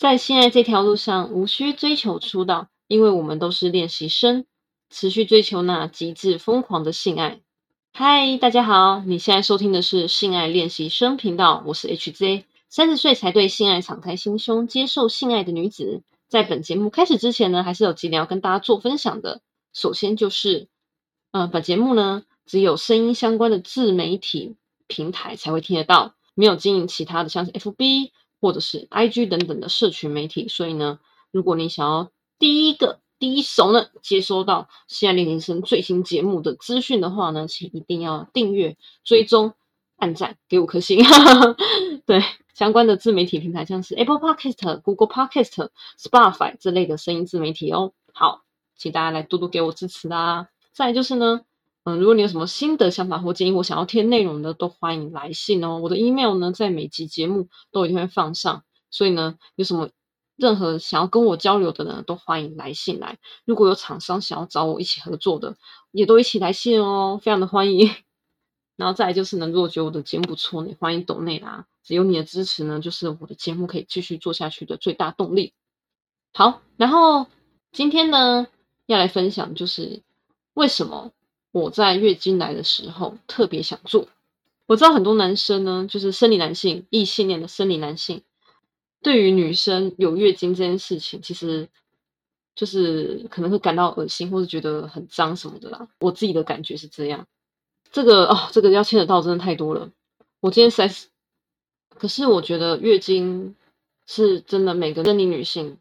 在性爱这条路上，无需追求出道，因为我们都是练习生，持续追求那极致疯狂的性爱。嗨，大家好，你现在收听的是性爱练习生频道，我是 HZ，三十岁才对性爱敞开心胸，接受性爱的女子。在本节目开始之前呢，还是有几点要跟大家做分享的。首先就是，呃，本节目呢只有声音相关的自媒体平台才会听得到，没有经营其他的，像是 FB。或者是 IG 等等的社群媒体，所以呢，如果你想要第一个第一手呢接收到现在练习生最新节目的资讯的话呢，请一定要订阅、追踪、按赞、给五颗星。对相关的自媒体平台，像是 Apple Podcast、Google Podcast、Spotify 这类的声音自媒体哦。好，请大家来多多给我支持啦。再就是呢。嗯，如果你有什么新的想法或建议，我想要听内容的，都欢迎来信哦。我的 email 呢，在每集节目都一定会放上，所以呢，有什么任何想要跟我交流的呢，都欢迎来信来。如果有厂商想要找我一起合作的，也都一起来信哦，非常的欢迎。然后再就是呢，如果觉得我的节目不错，你欢迎懂内啦。只有你的支持呢，就是我的节目可以继续做下去的最大动力。好，然后今天呢，要来分享就是为什么。我在月经来的时候特别想做。我知道很多男生呢，就是生理男性、异性恋的生理男性，对于女生有月经这件事情，其实就是可能会感到恶心，或者觉得很脏什么的啦。我自己的感觉是这样。这个哦，这个要牵扯到真的太多了。我今天在，可是我觉得月经是真的每个生理女性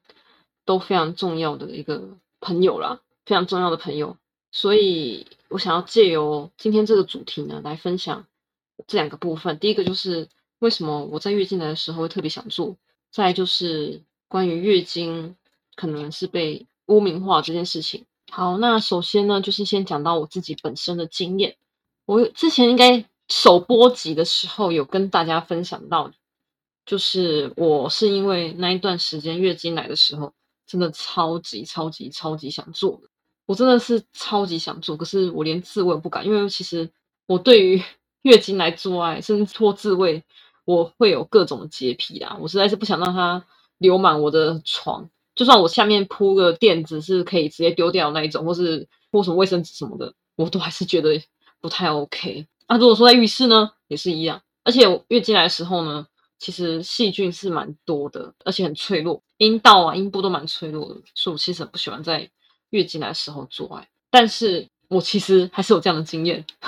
都非常重要的一个朋友啦，非常重要的朋友。所以我想要借由今天这个主题呢，来分享这两个部分。第一个就是为什么我在月经来的时候会特别想做；再就是关于月经可能是被污名化这件事情。好，那首先呢，就是先讲到我自己本身的经验。我之前应该首播集的时候有跟大家分享到，就是我是因为那一段时间月经来的时候，真的超级超级超级想做。我真的是超级想做，可是我连自慰不敢，因为其实我对于 月经来做爱，甚至拖自慰，我会有各种洁癖啦。我实在是不想让它流满我的床，就算我下面铺个垫子是可以直接丢掉那一种，或是铺什么卫生纸什么的，我都还是觉得不太 OK。那如果说在浴室呢，也是一样。而且月经来的时候呢，其实细菌是蛮多的，而且很脆弱，阴道啊、阴部都蛮脆弱的，所以我其实很不喜欢在。月经来的时候做爱，但是我其实还是有这样的经验，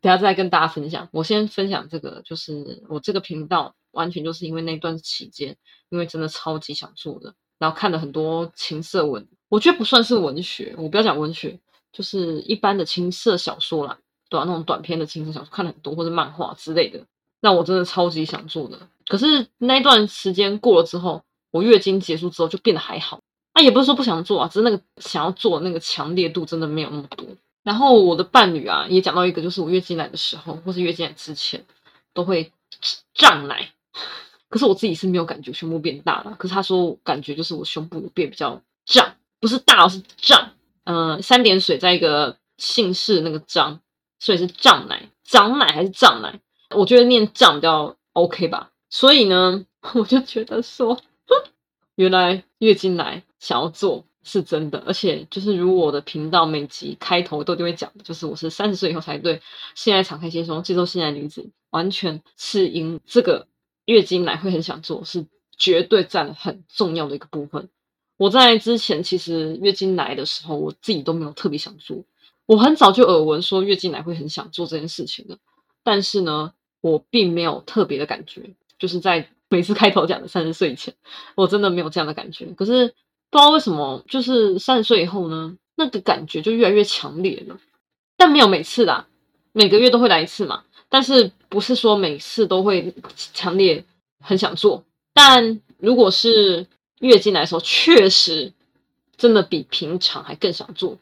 等下再跟大家分享。我先分享这个，就是我这个频道完全就是因为那段期间，因为真的超级想做的，然后看了很多情色文，我觉得不算是文学，我不要讲文学，就是一般的情色小说啦，对啊，那种短篇的情色小说看了很多，或者漫画之类的，那我真的超级想做的。可是那段时间过了之后，我月经结束之后就变得还好。那也不是说不想做啊，只是那个想要做那个强烈度真的没有那么多。然后我的伴侣啊，也讲到一个，就是我月经来的时候，或是月经来之前，都会胀奶。可是我自己是没有感觉胸部变大了。可是他说感觉就是我胸部变比较胀，不是大，是胀。嗯，三点水在一个姓氏那个张，所以是胀奶，涨奶还是胀奶？我觉得念胀比较 OK 吧。所以呢，我就觉得说。原来月经来想要做是真的，而且就是如果我的频道每集开头都就会讲的，就是我是三十岁以后才对现在敞开心胸接受现在女子，完全是因这个月经来会很想做，是绝对占了很重要的一个部分。我在之前其实月经来的时候，我自己都没有特别想做，我很早就耳闻说月经来会很想做这件事情的，但是呢，我并没有特别的感觉，就是在。每次开头讲的三十岁以前，我真的没有这样的感觉。可是不知道为什么，就是三十岁以后呢，那个感觉就越来越强烈了。但没有每次啦，每个月都会来一次嘛。但是不是说每次都会强烈很想做。但如果是月经来的时候，确实真的比平常还更想做。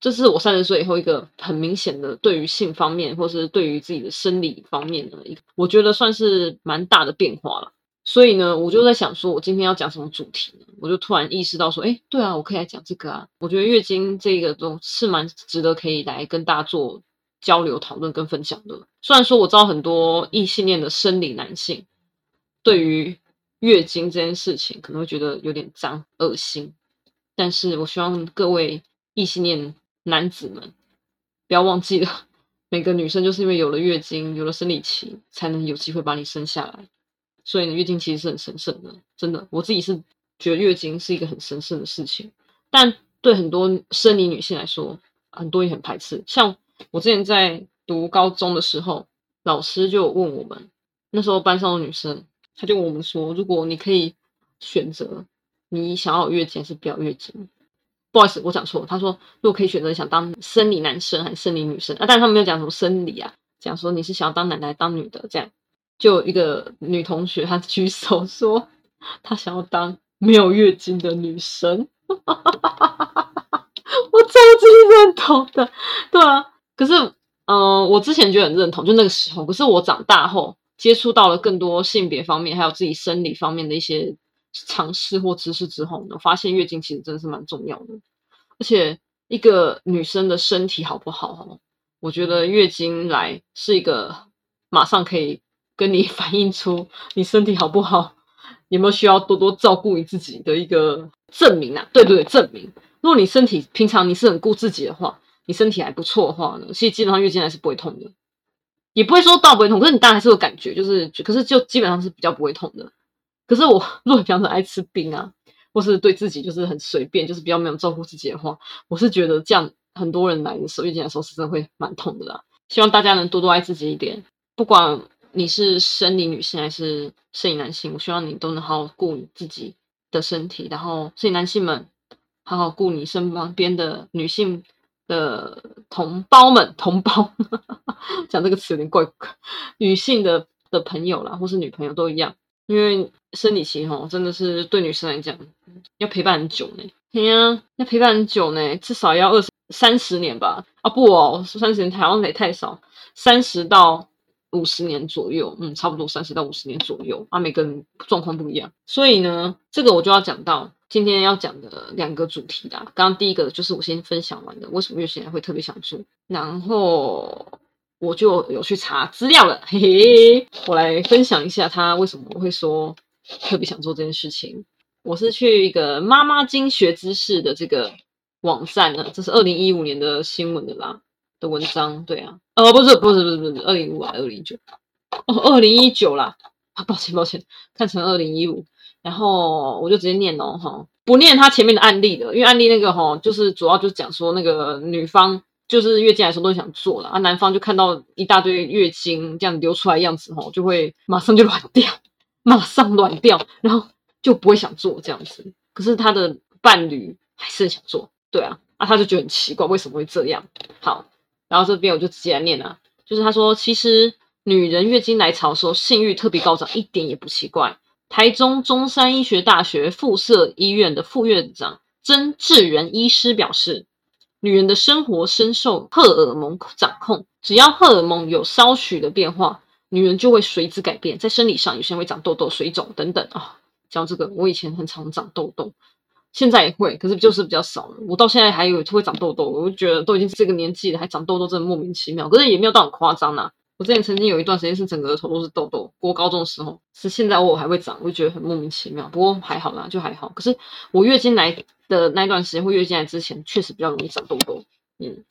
这是我三十岁以后一个很明显的对于性方面，或是对于自己的生理方面的一个，我觉得算是蛮大的变化了。所以呢，我就在想说，我今天要讲什么主题呢？我就突然意识到说，哎，对啊，我可以来讲这个啊。我觉得月经这个都是蛮值得可以来跟大家做交流、讨论跟分享的。虽然说我知道很多异性恋的生理男性对于月经这件事情，可能会觉得有点脏、恶心。但是我希望各位异性恋男子们不要忘记了，每个女生就是因为有了月经、有了生理期，才能有机会把你生下来。所以呢，月经其实是很神圣的，真的。我自己是觉得月经是一个很神圣的事情，但对很多生理女性来说，很多也很排斥。像我之前在读高中的时候，老师就问我们，那时候班上的女生。他就问我们说：“如果你可以选择，你想要月经还是不要月经？”不好意思，我讲错了。他说：“如果可以选择，想当生理男生还是生理女生？”啊，但是他没有讲什么生理啊，讲说你是想要当男的还是当女的？这样，就一个女同学她举手说，她想要当没有月经的女生。我超级认同的，对啊。可是，嗯，我之前就很认同，就那个时候。可是我长大后。接触到了更多性别方面，还有自己生理方面的一些尝试或知识之后呢，发现月经其实真的是蛮重要的。而且一个女生的身体好不好，我觉得月经来是一个马上可以跟你反映出你身体好不好，有没有需要多多照顾你自己的一个证明啊？对对对，证明。如果你身体平常你是很顾自己的话，你身体还不错的话呢，其实基本上月经来是不会痛的。也不会说到不会痛，可是你当然还是有感觉，就是，可是就基本上是比较不会痛的。可是我 如果比方说爱吃冰啊，或是对自己就是很随便，就是比较没有照顾自己的话，我是觉得这样很多人来的时候月经来的时候是真的会蛮痛的啦。希望大家能多多爱自己一点，不管你是生理女性还是生理男性，我希望你都能好好顾你自己的身体，然后生理男性们好好顾你身旁边的女性。的同胞们，同胞 讲这个词有点怪，女性的的朋友啦，或是女朋友都一样，因为生理期吼真的是对女生来讲要陪伴很久呢。对呀，要陪伴很久呢，至少要二十三十年吧？啊不哦，三十年台湾也太少，三十到五十年左右，嗯，差不多三十到五十年左右。啊，每个人状况不一样，所以呢，这个我就要讲到。今天要讲的两个主题啦，刚刚第一个就是我先分享完的，为什么月经来会特别想做，然后我就有去查资料了，嘿嘿，我来分享一下他为什么会说特别想做这件事情。我是去一个妈妈经学知识的这个网站呢，这是二零一五年的新闻的啦的文章，对啊，哦不是不是不是不是二零五啊，二零九，哦二零一九啦，啊抱歉抱歉，看成二零一五。然后我就直接念哦，哈，不念他前面的案例的，因为案例那个哈，就是主要就是讲说那个女方就是月经来的时候都想做了，啊，男方就看到一大堆月经这样流出来样子哈，就会马上就软掉，马上软掉，然后就不会想做这样子。可是他的伴侣还是想做，对啊，啊，他就觉得很奇怪，为什么会这样？好，然后这边我就直接来念了，就是他说，其实女人月经来潮的时候性欲特别高涨，一点也不奇怪。台中中山医学大学附设医院的副院长曾志仁医师表示，女人的生活深受荷尔蒙掌控，只要荷尔蒙有稍许的变化，女人就会随之改变。在生理上，有些人会长痘痘、水肿等等啊。讲这个，我以前很常长痘痘，现在也会，可是就是比较少了。我到现在还有就会长痘痘，我就觉得都已经这个年纪了，还长痘痘，真的莫名其妙。可是也没有到很夸张呐。我之前曾经有一段时间是整个头都是痘痘，过高中的时候，是现在我还会长，我就觉得很莫名其妙。不过还好啦，就还好。可是我月经来的那段时间或月经来之前，确实比较容易长痘痘。嗯，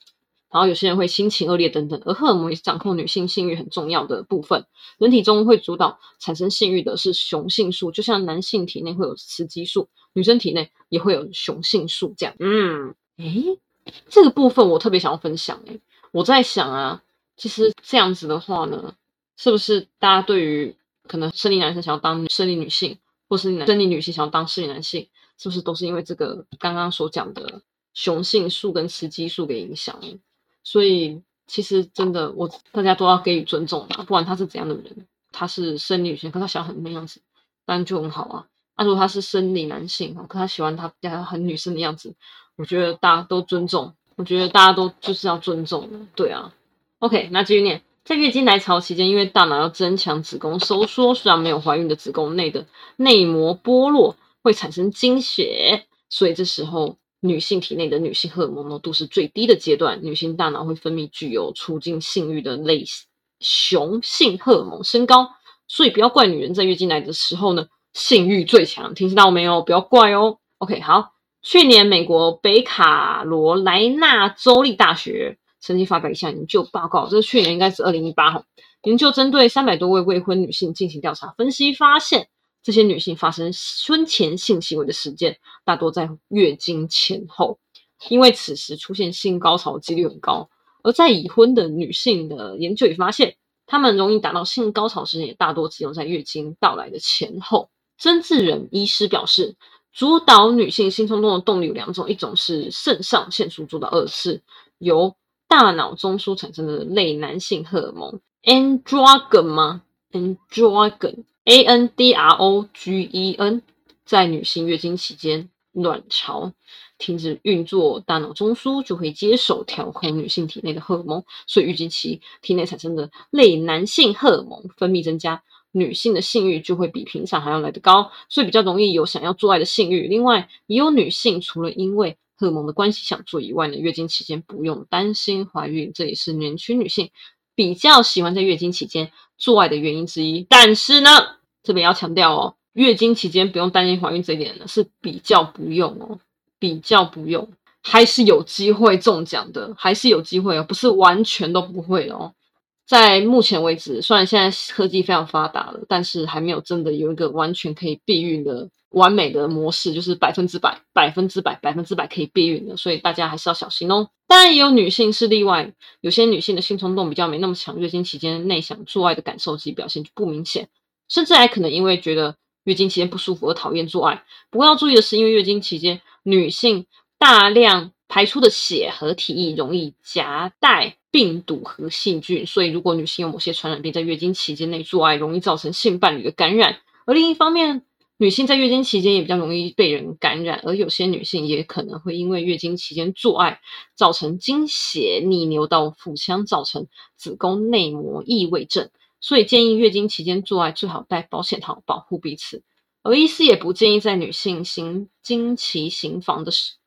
然后有些人会心情恶劣等等。而荷尔蒙也是掌控女性性欲很重要的部分。人体中会主导产生性欲的是雄性素，就像男性体内会有雌激素，女生体内也会有雄性素这样。嗯，诶，这个部分我特别想要分享。诶，我在想啊。其实这样子的话呢，是不是大家对于可能生理男生想要当生理女性，或是生理女性想要当生理男性，是不是都是因为这个刚刚所讲的雄性素跟雌激素给影响？所以其实真的，我大家都要给予尊重嘛，不管他是怎样的人，他是生理女性，可他想很那样子，当然就很好啊。那如果他是生理男性，可他喜欢他比较很女生的样子，我觉得大家都尊重，我觉得大家都就是要尊重的，对啊。OK，那继续念，在月经来潮期间，因为大脑要增强子宫收缩，虽然没有怀孕的子宫内的内膜剥落，会产生经血，所以这时候女性体内的女性荷尔蒙浓度是最低的阶段，女性大脑会分泌具有促进性欲的类雄性荷尔蒙升高，所以不要怪女人在月经来的时候呢，性欲最强，听到没有？不要怪哦。OK，好，去年美国北卡罗来纳州立大学曾经发表一项研究报告，这是去年应该是二零一八哈，研究针对三百多位未婚女性进行调查分析，发现这些女性发生婚前性行为的时间大多在月经前后，因为此时出现性高潮几率很高。而在已婚的女性的研究也发现，她们容易达到性高潮时间也大多只有在月经到来的前后。曾志仁医师表示，主导女性性冲动的动力有两种，一种是肾上腺素主导，二是由大脑中枢产生的类男性荷尔蒙 androgen 吗？androgen，a n d r o g e n，在女性月经期间。卵巢停止运作，大脑中枢就会接手调控女性体内的荷尔蒙，所以月经期体内产生的类男性荷尔蒙分泌增加，女性的性欲就会比平常还要来得高，所以比较容易有想要做爱的性欲。另外，也有女性除了因为荷尔蒙的关系想做以外呢，月经期间不用担心怀孕，这也是年轻女性比较喜欢在月经期间做爱的原因之一。但是呢，这边要强调哦。月经期间不用担心怀孕这一点呢，是比较不用哦，比较不用，还是有机会中奖的，还是有机会哦，不是完全都不会哦。在目前为止，虽然现在科技非常发达了，但是还没有真的有一个完全可以避孕的完美的模式，就是百分之百、百分之百、百分之百可以避孕的，所以大家还是要小心哦。当然，也有女性是例外，有些女性的性冲动比较没那么强，月经期间内想做爱的感受及表现就不明显，甚至还可能因为觉得。月经期间不舒服而讨厌做爱，不过要注意的是，因为月经期间女性大量排出的血和体液容易夹带病毒和细菌，所以如果女性有某些传染病在月经期间内做爱，容易造成性伴侣的感染。而另一方面，女性在月经期间也比较容易被人感染，而有些女性也可能会因为月经期间做爱，造成经血逆流到腹腔，造成子宫内膜异位症。所以建议月经期间做爱最好戴保险套保护彼此，而医师也不建议在女性行经期行房的时。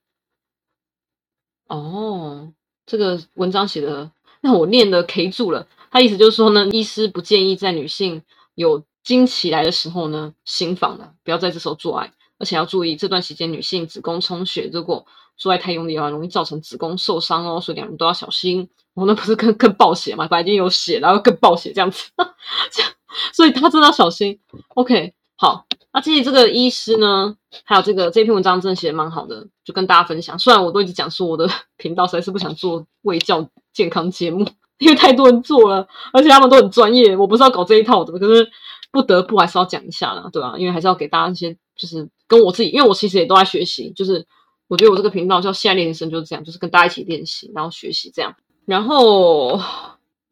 哦，这个文章写的让我念的 K 住了。他意思就是说呢，医师不建议在女性有经期来的时候呢行房的，不要在这时候做爱，而且要注意这段时间女性子宫充血，如果做爱太用力的话，容易造成子宫受伤哦，所以两人都要小心。我那不是更 更暴血嘛？本来已经有血，然后更暴血这样子，这样，所以他真的要小心。OK，好，那其实这个医师呢，还有这个这篇文章真的写的蛮好的，就跟大家分享。虽然我都一直讲说我的 频道实在是不想做卫教健康节目，因为太多人做了，而且他们都很专业，我不是要搞这一套的，可是不得不还是要讲一下啦，对吧？因为还是要给大家一些，就是跟我自己，因为我其实也都在学习，就是我觉得我这个频道叫现在练习生就是这样，就是跟大家一起练习，然后学习这样。然后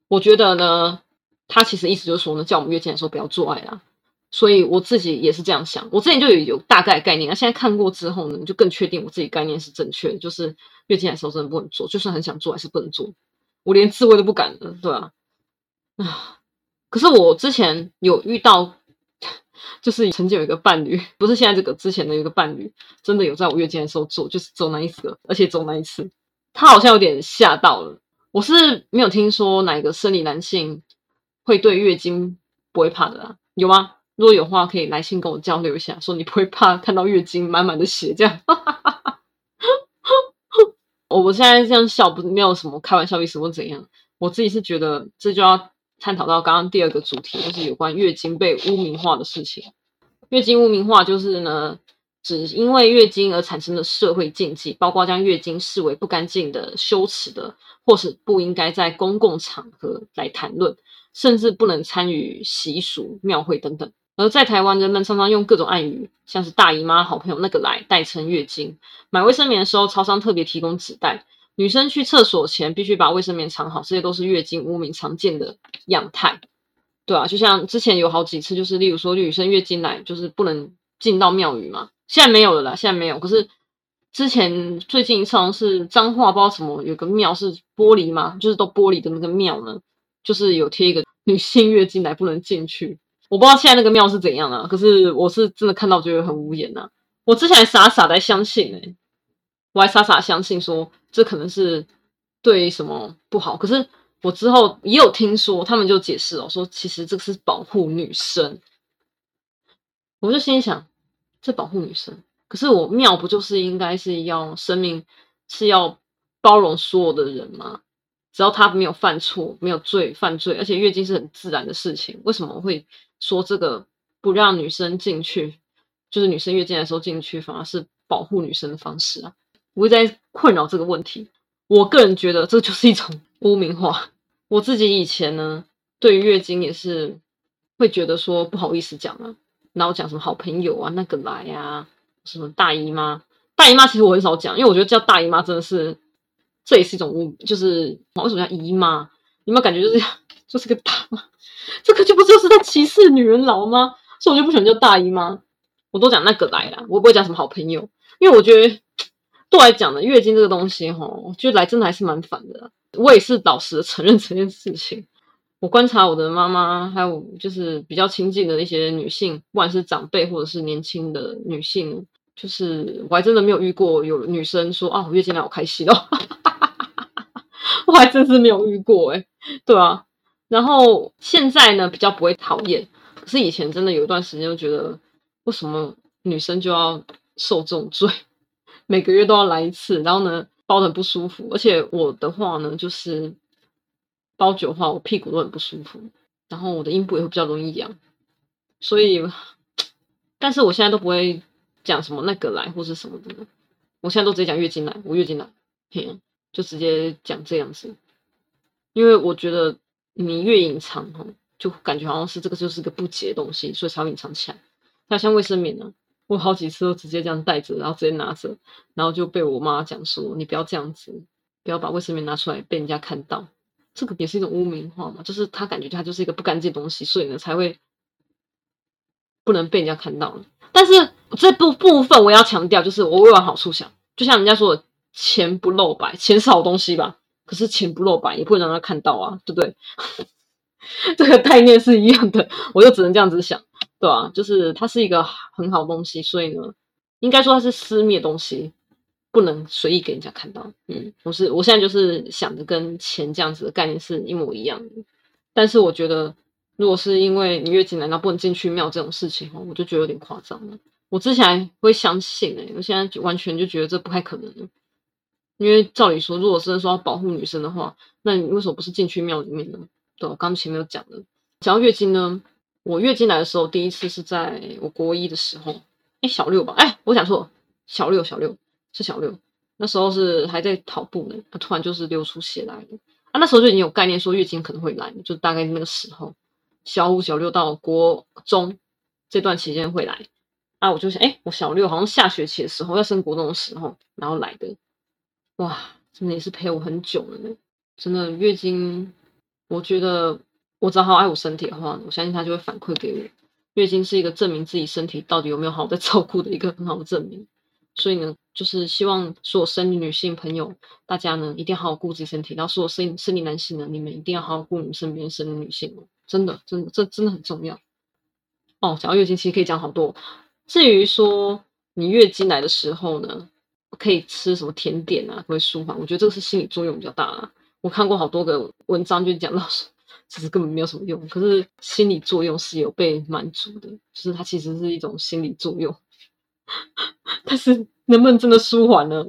我觉得呢，他其实意思就是说呢，叫我们月经的时候不要做爱啦。所以我自己也是这样想，我之前就有有大概概念，那现在看过之后呢，就更确定我自己概念是正确的，就是月经的时候真的不能做，就算很想做还是不能做。我连自慰都不敢的，对吧？啊，可是我之前有遇到，就是曾经有一个伴侣，不是现在这个之前的一个伴侣，真的有在我月经的时候做，就是走那一次，而且走那一次，他好像有点吓到了。我是没有听说哪个生理男性会对月经不会怕的啦，有吗？如果有话，可以来信跟我交流一下，说你不会怕看到月经满满的血这样。我 我现在这样笑，不是没有什么开玩笑意思或怎样。我自己是觉得这就要探讨到刚刚第二个主题，就是有关月经被污名化的事情。月经污名化就是呢，只因为月经而产生的社会禁忌，包括将月经视为不干净的、羞耻的。或是不应该在公共场合来谈论，甚至不能参与习俗、庙会等等。而在台湾，人们常常用各种暗语，像是大姨妈、好朋友那个来代称月经。买卫生棉的时候，超商特别提供纸袋。女生去厕所前必须把卫生棉藏好，这些都是月经污名常见的样态。对啊，就像之前有好几次，就是例如说女生月经来，就是不能进到庙宇嘛。现在没有了啦，现在没有。可是。之前最近一场是脏话，不知道什么，有个庙是玻璃嘛，就是都玻璃的那个庙呢，就是有贴一个女性月经来不能进去。我不知道现在那个庙是怎样啊，可是我是真的看到觉得很无言呐。我之前还傻傻的相信哎，我还傻傻相信说这可能是对什么不好，可是我之后也有听说他们就解释哦，说其实这个是保护女生。我就心想，这保护女生，可是我庙不就是应该是要生命是要包容所有的人吗？只要他没有犯错，没有罪犯罪，而且月经是很自然的事情，为什么会说这个不让女生进去，就是女生月经的时候进去，反而是保护女生的方式啊？我会在困扰这个问题。我个人觉得这就是一种污名化。我自己以前呢，对于月经也是会觉得说不好意思讲啊，然后讲什么好朋友啊，那个来啊，什么大姨妈，大姨妈其实我很少讲，因为我觉得叫大姨妈真的是。这也是一种污，就是为什么叫姨妈？有没有感觉就是 就是个大妈？这个就不就是在歧视女人老吗？所以我就不喜欢叫大姨妈，我都讲那个来啦，我不会讲什么好朋友，因为我觉得对我来讲呢，月经这个东西哈，就来真的还是蛮烦的。我也是老实的承认这件事情。我观察我的妈妈，还有就是比较亲近的一些女性，不管是长辈或者是年轻的女性，就是我还真的没有遇过有女生说啊，我月经来好开心哦。我还真是没有遇过哎，对啊，然后现在呢比较不会讨厌，可是以前真的有一段时间就觉得，为什么女生就要受这种罪，每个月都要来一次，然后呢包的很不舒服，而且我的话呢就是包久的话，我屁股都很不舒服，然后我的阴部也会比较容易痒，所以，但是我现在都不会讲什么那个来或是什么的，我现在都直接讲月经来，我月经来，嘿。就直接讲这样子，因为我觉得你越隐藏哈，就感觉好像是这个就是个不洁的东西，所以才隐藏起来。那像卫生棉呢，我好几次都直接这样带着，然后直接拿着，然后就被我妈讲说：“你不要这样子，不要把卫生棉拿出来被人家看到。”这个也是一种污名化嘛，就是他感觉它就是一个不干净的东西，所以呢才会不能被人家看到。但是这部部分我要强调，就是我为往好处想，就像人家说的。钱不露白，钱是好东西吧？可是钱不露白，也不能让他看到啊，对不对？这个概念是一样的，我就只能这样子想，对吧？就是它是一个很好东西，所以呢，应该说它是私密的东西，不能随意给人家看到。嗯，我是我现在就是想的跟钱这样子的概念是一模一样的。但是我觉得，如果是因为你月经难道不能进去庙这种事情哦，我就觉得有点夸张了。我之前会相信哎，我现在完全就觉得这不太可能了。因为照理说，如果真的说要保护女生的话，那你为什么不是进去庙里面呢？对，我刚前面有讲的。讲到月经呢，我月经来的时候，第一次是在我国一的时候，哎，小六吧？哎，我讲错，小六，小六是小六。那时候是还在跑步呢，突然就是流出血来了。啊，那时候就已经有概念说月经可能会来，就大概那个时候，小五、小六到国中这段期间会来。啊，我就想，哎，我小六好像下学期的时候要升国中的时候，然后来的。哇，真的也是陪我很久了呢。真的月经，我觉得我只要好好爱我身体的话，我相信它就会反馈给我。月经是一个证明自己身体到底有没有好在照顾的一个很好的证明。所以呢，就是希望所有生理女性朋友，大家呢一定要好好顾自己身体。然后所有生生理男性呢，你们一定要好好顾你们身边生理女性哦。真的，真的，这真的很重要。哦，讲到月经，其实可以讲好多。至于说你月经来的时候呢？可以吃什么甜点啊？会舒缓。我觉得这个是心理作用比较大啊。我看过好多个文章，就讲到说，其实根本没有什么用。可是心理作用是有被满足的，就是它其实是一种心理作用。但是能不能真的舒缓呢？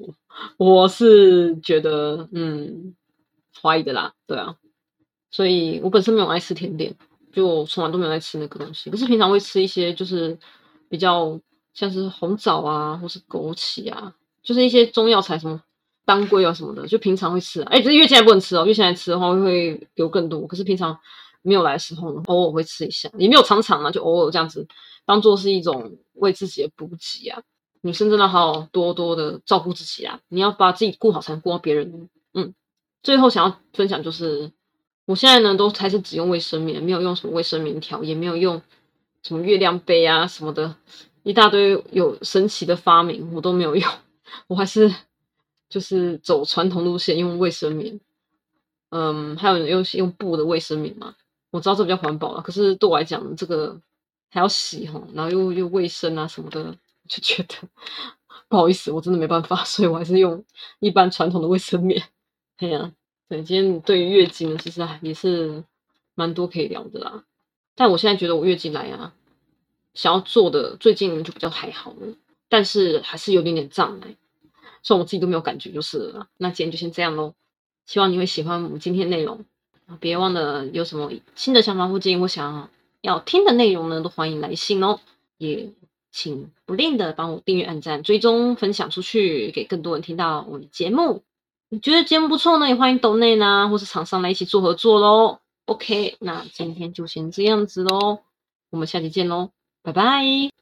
我是觉得，嗯，怀疑的啦。对啊，所以我本身没有爱吃甜点，就从来都没有爱吃那个东西。可是平常会吃一些，就是比较像是红枣啊，或是枸杞啊。就是一些中药材，什么当归啊什么的，就平常会吃。哎，这月经还不能吃哦，月经来吃的话会有更多。可是平常没有来的时候呢，偶尔会吃一下，也没有常常啊，就偶尔这样子，当做是一种为自己的补给啊。女生真的好多多的照顾自己啊，你要把自己顾好，才能顾到别人。嗯，最后想要分享就是，我现在呢都还是只用卫生棉，没有用什么卫生棉条，也没有用什么月亮杯啊什么的，一大堆有神奇的发明，我都没有用。我还是就是走传统路线，用卫生棉，嗯，还有用用布的卫生棉嘛。我知道这比较环保了，可是对我来讲，这个还要洗哈，然后又又卫生啊什么的，就觉得 不好意思，我真的没办法，所以我还是用一般传统的卫生棉。哎呀，对，今天对于月经呢，其实也是蛮多可以聊的啦。但我现在觉得我月经来啊，想要做的，最近就比较还好了，但是还是有点点障碍，虽然我自己都没有感觉就是了。那今天就先这样喽，希望你会喜欢我们今天内容，别忘了有什么新的想法或建议，我想要听的内容呢，都欢迎来信哦，也请不吝的帮我订阅、按赞、追踪、分享出去，给更多人听到我的节目。你觉得节目不错呢，也欢迎抖内呢，或是厂商来一起做合作喽。OK，那今天就先这样子喽，我们下期见喽，拜拜。